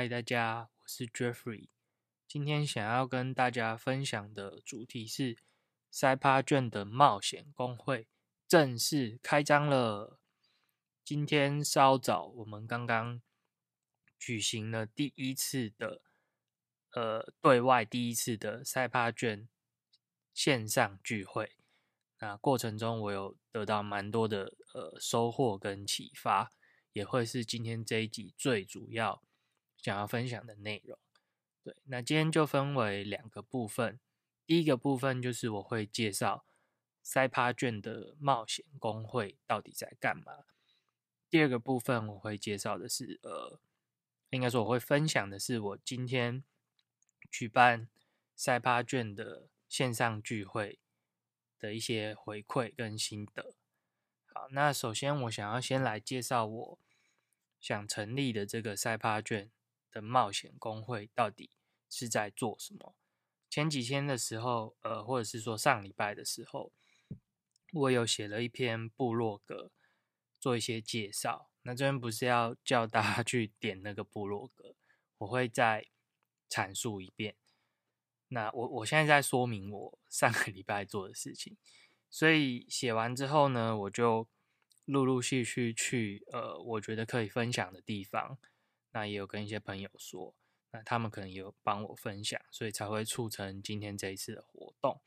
嗨，大家，我是 Jeffrey。今天想要跟大家分享的主题是塞帕卷的冒险公会正式开张了。今天稍早，我们刚刚举行了第一次的，呃，对外第一次的塞帕卷线上聚会。那过程中，我有得到蛮多的呃收获跟启发，也会是今天这一集最主要想要分享的内容。对，那今天就分为两个部分。第一个部分就是我会介绍塞帕卷的冒险工会到底在干嘛。第二个部分我会介绍的是，呃，应该说我会分享的是我今天举办塞帕卷的线上聚会。的一些回馈跟心得。好，那首先我想要先来介绍我想成立的这个赛帕卷的冒险工会到底是在做什么。前几天的时候，呃，或者是说上礼拜的时候，我有写了一篇部落格，做一些介绍。那这边不是要 叫大家去点那个部落格，我会再阐述一遍。那我我现在在说明我 上个礼拜做的事情，所以写完之后呢，我就陆陆续续去呃，我觉得可以分享的地方，那也有跟一些朋友说，那他们可能有帮我分享，所以才会促成今天这一次的活动。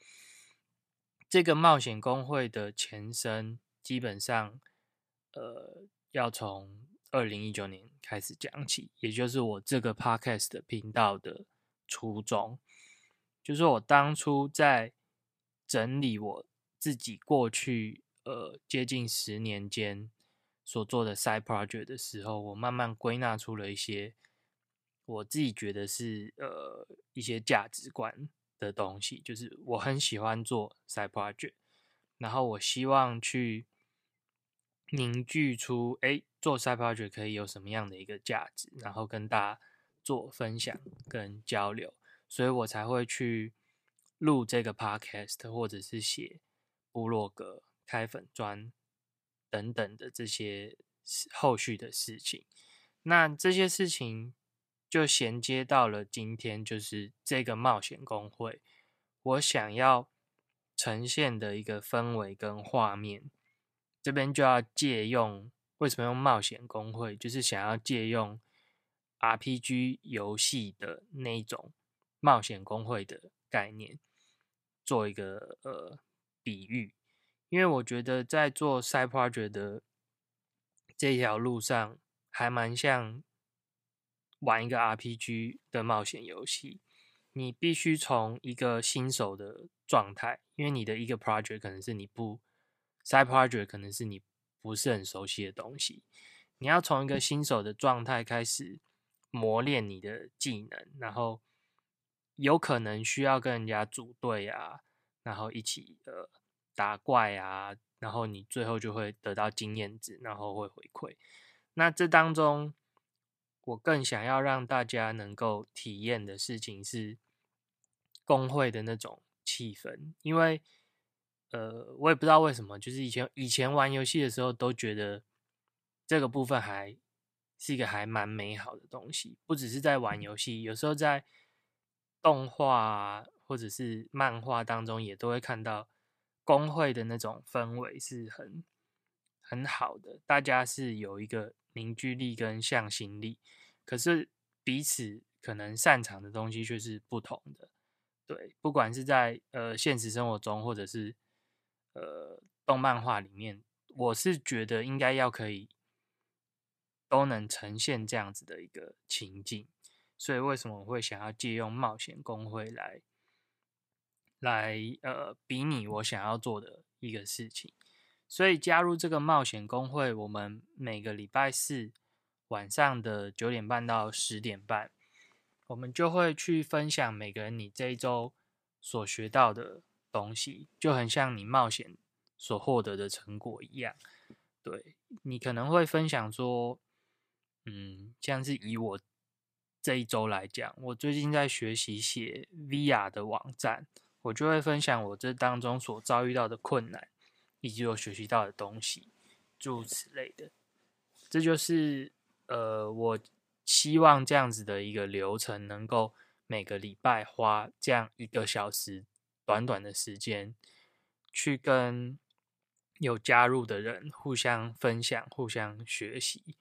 这个冒险工会的前身，基本上呃，要从二零一九年开始讲起，也就是我这个 podcast 的频道的初衷。就是我当初在整理我自己过去呃接近十年间所做的 side project 的时候，我慢慢归纳出了一些我自己觉得是呃一些价值观的东西。就是我很喜欢做 side project，然后我希望去凝聚出哎做 side project 可以有什么样的一个价值，然后跟大家做分享跟交流。所以我才会去录这个 podcast，或者是写部落格、开粉砖等等的这些后续的事情。那这些事情就衔接到了今天，就是这个冒险工会，我想要呈现的一个氛围跟画面。这边就要借用，为什么用冒险工会？就是想要借用 RPG 游戏的那种。冒险工会的概念做一个呃比喻，因为我觉得在做 side project 的这条路上，还蛮像玩一个 RPG 的冒险游戏。你必须从一个新手的状态，因为你的一个 project 可能是你不 side project 可能是你不是很熟悉的东西，你要从一个新手的状态开始磨练你的技能，然后。有可能需要跟人家组队啊，然后一起呃打怪啊，然后你最后就会得到经验值，然后会回馈。那这当中，我更想要让大家能够体验的事情是工会的那种气氛，因为呃，我也不知道为什么，就是以前以前玩游戏的时候都觉得这个部分还是一个还蛮美好的东西，不只是在玩游戏，有时候在。动画啊或者是漫画当中，也都会看到工会的那种氛围是很很好的，大家是有一个凝聚力跟向心力，可是彼此可能擅长的东西却是不同的。对，不管是在呃现实生活中，或者是呃动漫画里面，我是觉得应该要可以都能呈现这样子的一个情境。所以为什么我会想要借用冒险工会来，来呃比拟我想要做的一个事情？所以加入这个冒险工会，我们每个礼拜四晚上的九点半到十点半，我们就会去分享每个人你这一周所学到的东西，就很像你冒险所获得的成果一样。对你可能会分享说，嗯，像是以我。这一周来讲，我最近在学习写 VR 的网站，我就会分享我这当中所遭遇到的困难，以及我学习到的东西，诸如此类的。这就是呃，我希望这样子的一个流程，能够每个礼拜花这样一个小时，短短的时间，去跟有加入的人互相分享、互相学习，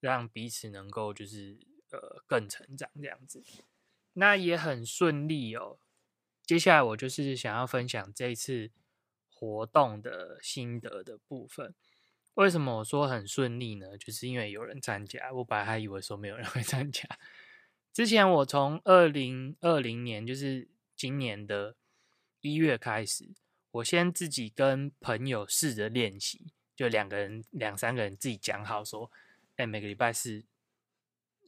让彼此能够就是呃更成长这样子。那也很顺利哦。接下来我就是想要分享这次活动的心得的部分。为什么我说很顺利呢？就是因为有人参加，我本来还以为说没有人会参加。之前我从二零二零年，就是今年的一月开始，我先自己跟朋友试着练习，就两个人、两三个人自己讲好说，哎，每个礼拜四，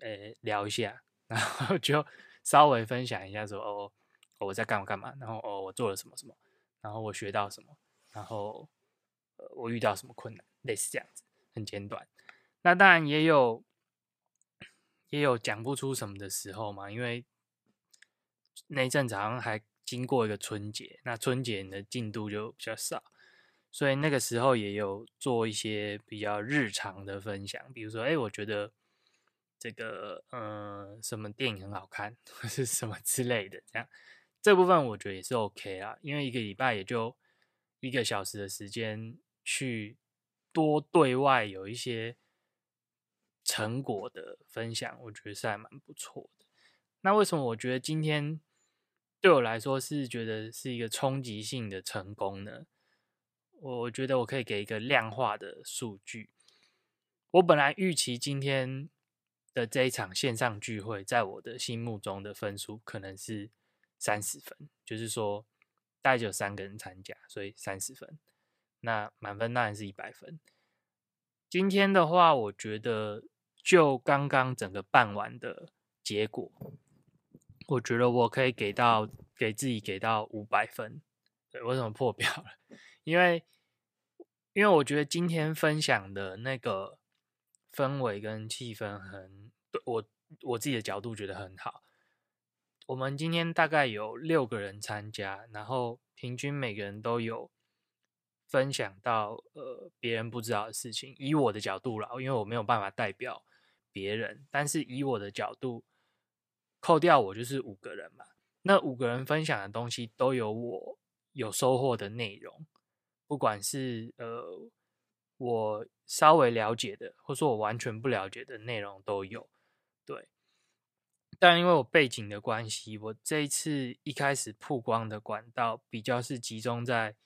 呃，聊一下，然后就稍微分享一下说，哦，我在干嘛干嘛，然后哦，我做了什么什么，然后我学到什么，然后，我遇到什么困难。类似这样子，很简短。那当然也有，也有讲不出什么的时候嘛，因为那一阵子好像还经过一个春节，那春节的进度就比较少，所以那个时候也有做一些比较日常的分享，比如说，哎，我觉得这个，呃，什么电影很好看，或是什么之类的，这样这部分我觉得也是 OK 啊，因为一个礼拜也就一个小时的时间去。多对外有一些成果的分享，我觉得是还蛮不错的。那为什么我觉得今天对我来说是觉得是一个冲击性的成功呢？我觉得我可以给一个量化的数据。我本来预期今天的这一场线上聚会，在我的心目中的分数可能是三十分，就是说大概只有三个人参加，所以三十分。那满分当然是一百分。今天的话，我觉得就刚刚整个办完的结果，我觉得我可以给到给自己给到五百分。对，为什么破表了？因为因为我觉得今天分享的那个氛围跟气氛很，我我自己的角度觉得很好。我们今天大概有六个人参加，然后平均每个人都有。分享到呃别人不知道的事情，以我的角度啦，因为我没有办法代表别人，但是以我的角度，扣掉我就是五个人嘛，那五个人分享的东西都有我有收获的内容，不管是呃我稍微了解的，或说我完全不了解的内容都有，对。但因为我背景的关系，我这一次一开始曝光的管道比较是集中在。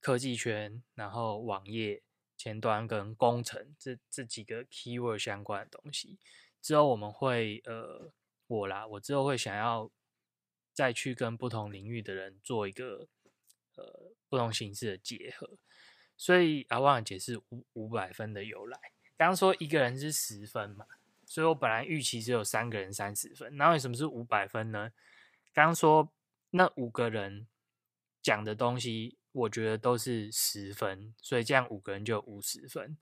科技圈，然后网页前端跟工程这这几个 keyword 相关的东西，之后我们会呃我啦，我之后会想要再去跟不同领域的人做一个呃不同形式的结合，所以啊忘了解释五五百分的由来。刚刚说一个人是十分嘛，所以我本来预期只有三个人三十分，那为什么是五百分呢？刚刚说那五个人讲的东西。我觉得都是十分，所以这样五个人就五十分。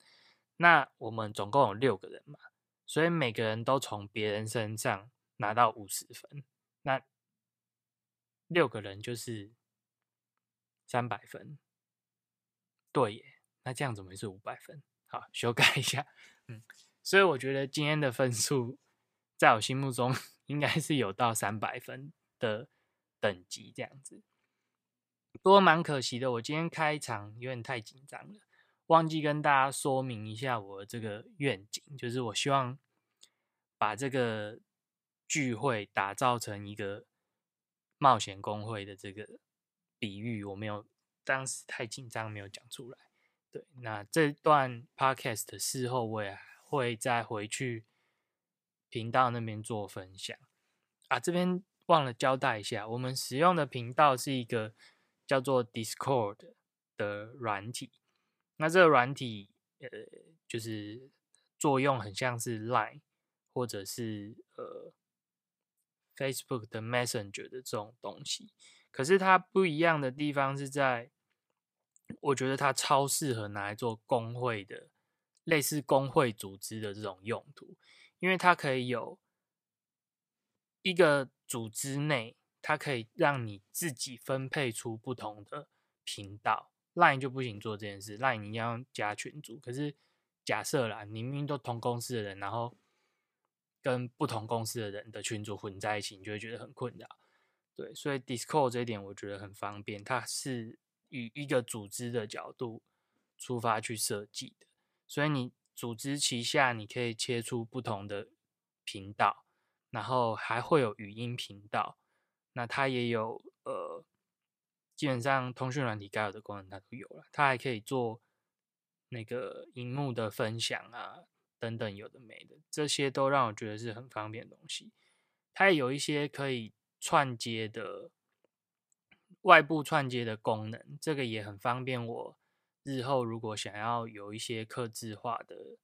那我们总共有六个人嘛，所以每个人都从别人身上拿到五十分，那六个人就是三百分。对耶，那这样怎么是五百分？好，修改一下。嗯，所以我觉得今天的分数在我心目中应该是有到三百分的等级这样子。不过蛮可惜的，我今天开场有点太紧张了，忘记跟大家说明一下我这个愿景，就是我希望把这个聚会打造成一个冒险工会的这个比喻，我没有当时太紧张没有讲出来。对，那这段 podcast 事后我也会再回去频道那边做分享啊。这边忘了交代一下，我们使用的频道是一个。叫做 Discord 的软体，那这个软体呃，就是作用很像是 Line 或者是呃 Facebook 的 Messenger 的这种东西，可是它不一样的地方是在，我觉得它超适合拿来做工会的，类似工会组织的这种用途，因为它可以有一个组织内。它可以让你自己分配出不同的频道，Line 就不行做这件事，Line 你要加群组。可是假设啦，你明明都同公司的人，然后跟不同公司的人的群组混在一起，你就会觉得很困扰。对，所以 Discord 这一点我觉得很方便，它是以一个组织的角度出发去设计的，所以你组织旗下你可以切出不同的频道，然后还会有语音频道，那它也有呃，基本上通讯软体该有的功能它都有了，它还可以做那个荧幕的分享啊等等有的没的，这些都让我觉得是很方便的东西，它也有一些可以。串接的外部串接的功能，这个也很方便。我日后如果想要有一些刻字化的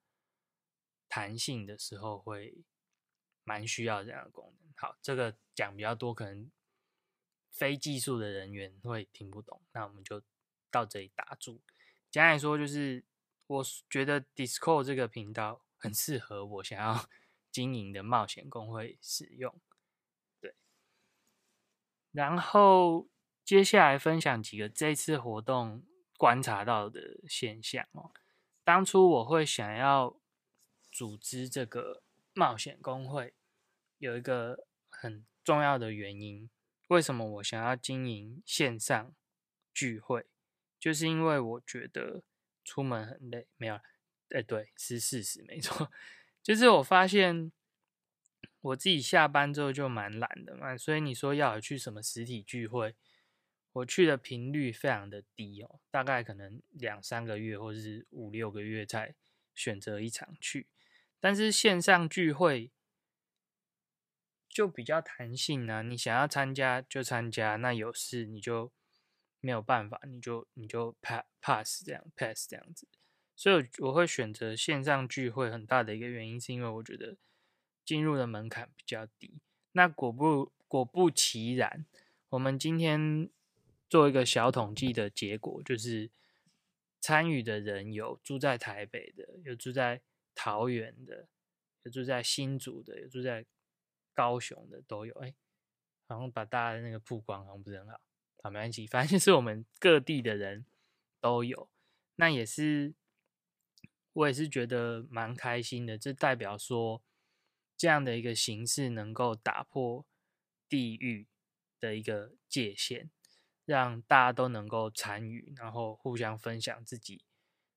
弹性的时候，会蛮需要这样的功能。好，这个讲比较多，可能非技术的人员会听不懂。那我们就到这里打住。简单来说，就是我觉得 Discord 这个频道很适合我想要 经营的冒险工会使用。对然后接下来分享几个这次活动观察到的现象哦。当初我会想要组织这个冒险工会，有一个很重要的原因。为什么我想要经营线上聚会？就是因为我觉得出门很累。没有，哎，对，是事实，没错。就是我发现。我自己下班之后就蛮懒的嘛，所以你说要去什么实体聚会，我去的频率非常的低哦，大概可能两三个月或者是五六个月才选择一场去。但是线上聚会就比较弹性啊，你想要参加就参加，那有事你就没有办法，你就你就 pass pass 这样 pass 这样子。所以我会选择线上聚会，很大的一个原因是因为我觉得。进入的门槛比较低，那果不果不其然，我们今天做一个小统计的结果，就是参与的人有住在台北的，有住在桃园的，有住在新竹的，有住在高雄的，都有。哎，好像把大家的那个曝光好像不是很好，好没关系，反正就是我们各地的人都有，那也是我也是觉得蛮开心的，这代表说。这样的一个形式能够打破地域的一个界限，让大家都能够参与，然后互相分享自己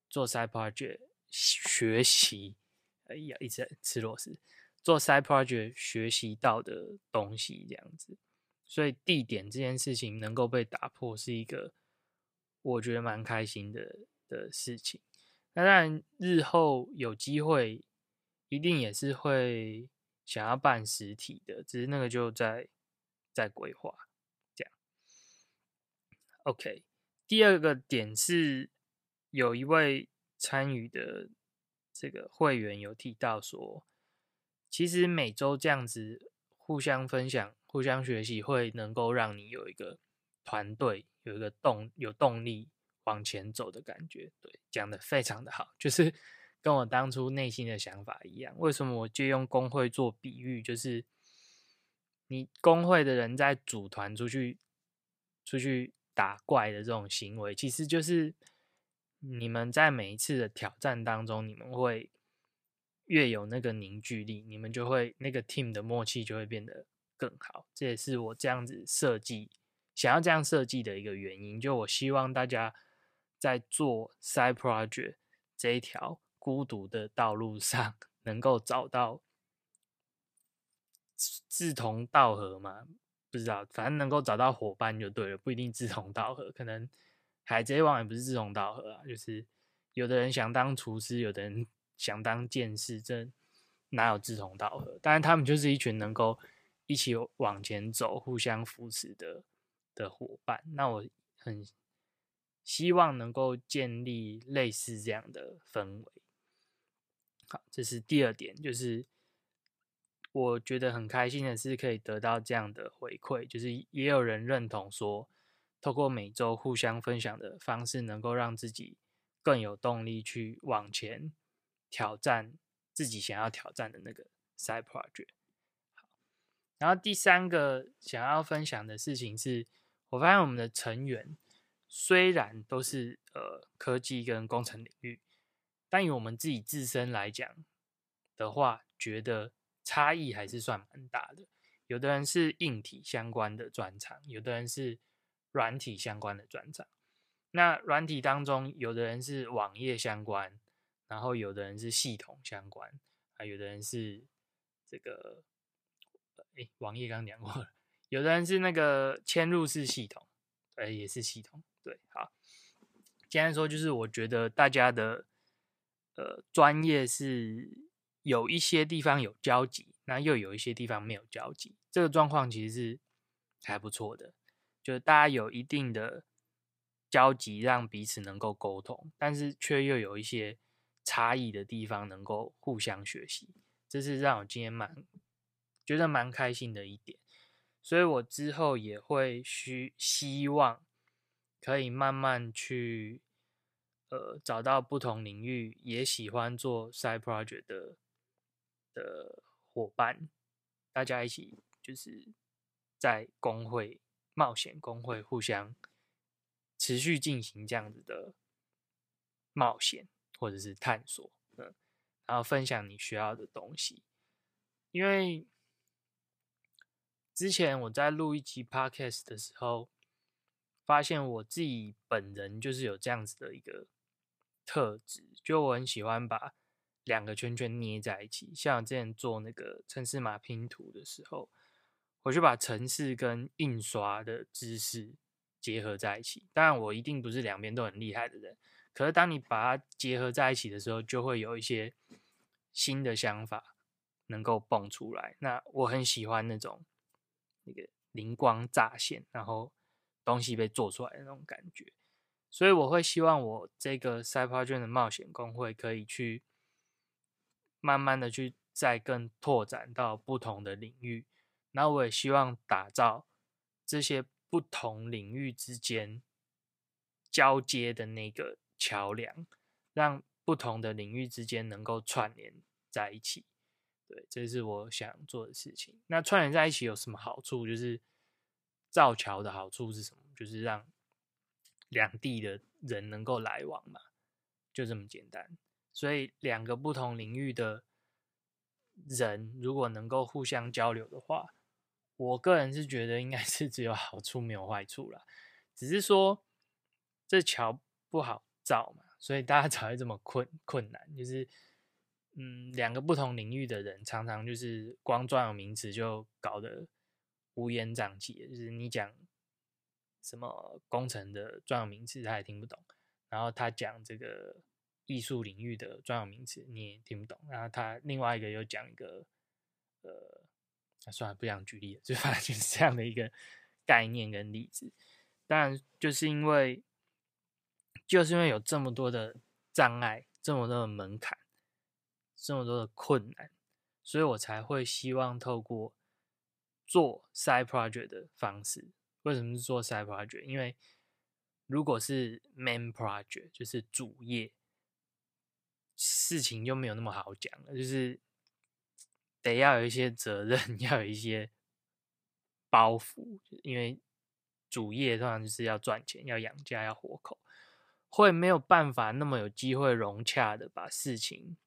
做 side project 学习，哎呀，一直吃螺丝，做 side project 学习到的东西这样子。所以地点这件事情能够被打破，是一个我觉得蛮开心的的事情。那当然，日后有机会。一定也是会想要办实体的，只是那个就在在规划。OK，第二个点是有一位参与的这个会员有提到说，其实每周这样子互相分享、互相学习，会能够让你有一个团队有一个动有动力往前走的感觉。对，讲的非常的好，就是。跟我当初内心的想法一样，为什么我就用工会做比喻？就是你工会的人在组团出去出去打怪的这种行为，其实就是你们在每一次的挑战当中，你们会越有那个凝聚力，你们就会那个 team 的默契就会变得更好。这也是我这样子设计，想要这样设计的一个原因。就我希望大家在做 side project 这一条。孤独的道路上，能够找到志同道合嘛？不知道，反正能够找到伙伴就对了，不一定志同道合。可能海贼王也不是志同道合啊，就是有的人想当厨师，有的人 想当剑士，这哪有志同道合？当然，他们就是一群能够一起往前走、互相扶持的的伙伴。那我很希望能够建立类似这样的氛围。好，这是第二点，就是我觉得很开心的是可以得到这样的回馈，就是也有人认同说，透过每周互相分享的方式，能够让自己更有动力去往前挑战自己想要挑战的那个 side project。好，然后第三个想要分享的事情是，我发现我们的成员虽然都是呃科技跟工程领域。但以我们自己自身来讲的话，觉得差异还是算蛮大的。有的人是硬体相关的专长，有的人是软体相关的专长。那软体当中，有的人是网页相关，然后有的人是系统相关，啊，有的人是这个，哎，网页刚讲过了，有的人是那个嵌入式系统，哎，也是系统。对，好，简单说就是，我觉得大家的呃专业是有一些地方有交集，那又有一些地方没有交集，这个状况其实是还不错的，就是大家有一定的交集，让彼此能够沟通，但是却又有一些差异的地方，能够互相学习，这是让我今天蛮觉得蛮开心的一点，所以我之后也会需希望。可以慢慢去，呃，找到不同领域也喜欢做 side project 的的伙伴，大家一起就是在工会冒险工会互相持续进行这样子的冒险或者是探索，嗯，然后分享你需要的东西，因为之前我在录一集 podcast 的时候。发现我自己本人就是有这样子的一个特质，就我很喜欢把两个圈圈捏在一起。像我之前做那个城市码拼图的时候，我就把城市跟印刷的知识结合在一起。当然，我一定不是两边都很厉害的人，可是当你把它结合在一起的时候，就会有一些新的想法能够蹦出来。那我很喜欢那种那个灵光乍现，然后。东西被做出来的那种感觉，所以我会希望我这个赛帕卷的冒险工会可以去慢慢的去再更拓展到不同的领域，那我也希望打造这些不同领域之间交接的那个桥梁，让不同的领域之间能够串联在一起。对，这是我想做的事情。那串联在一起有什么好处？就是。造桥的好处是什么？就是让两地的人能够来往嘛，就这么简单。所以两个不同领域的人如果能够互相交流的话，我个人是觉得应该是 只有好处没有坏处了。只是说这桥不好造嘛，所以大家才会这么困困难。就是嗯，两个不同领域的人常常就是光专有名词就搞得。乌烟瘴气，就是你讲什么工程的专有名词，他也听不懂；然后他讲这个艺术领域的专有名词，你也听不懂。然后他另外一个又讲一个，呃，算了，不想举例了，就 反正就是这样的一个概念跟例子。当然，就是因为就是因为有这么多的障碍，这么多的门槛，这么多的困难，所以我才会希望透过。做 side project 的方式，为什么是做 side project？因为如果是 main project，就是主业，事情就没有那么好讲了，就是得要有一些责任，要有一些包袱，因为主业通常就是要赚钱、要养家、要活口，会没有办法那么有机会融洽的把事情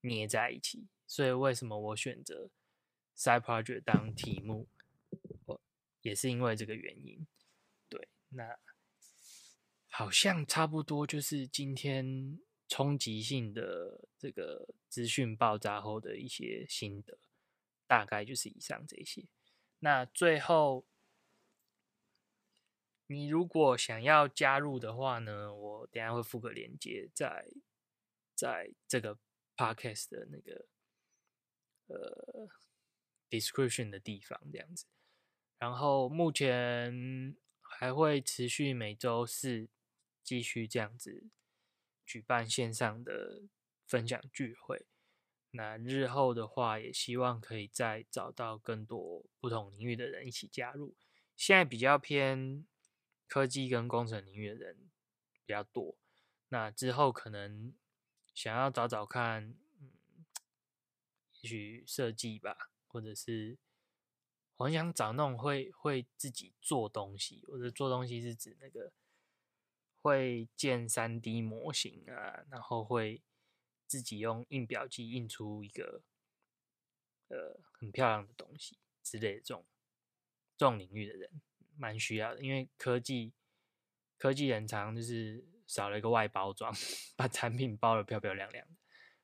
捏在一起。所以为什么我选择？Side project 当题目，我也是因为这个原因。对，那好像差不多就是今天冲击性的这个资讯爆炸后的一些心得，大概就是以上这些。那最后，你如果想要加入的话呢，我等下会附个链接在在这个 podcast 的那个呃。description 的地方这样子，然后目前还会持续每周四继续这样子举办线上的分享聚会。那日后的话，也希望可以再找到更多不同领域的人一起加入。现在比较偏科技跟工程领域的人比较多，那之后可能想要找找看，嗯，也许设计吧。或者是我很想找那种会会自己做东西，或者做东西是指那个会建三 D 模型啊，然后会自己用印表机印出一个呃很漂亮的东西之类的这种这种领域的人，蛮需要的。因为科技科技人常就是少了一个外包装，把产品包的漂漂亮亮的。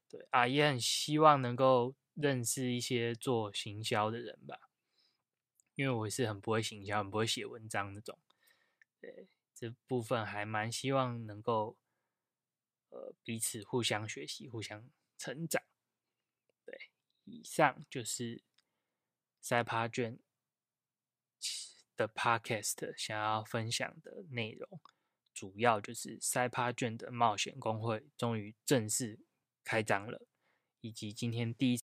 对啊，也很希望能够认识一些做行销的人吧，因为我是很不会行销、很不会写文章那种。对这部分还蛮希望能够呃彼此互相学习、互相成长。对，以上就是赛趴卷的 Podcast 想要分享的内容，主要就是赛趴卷的冒险公会终于正式开张了，以及今天第一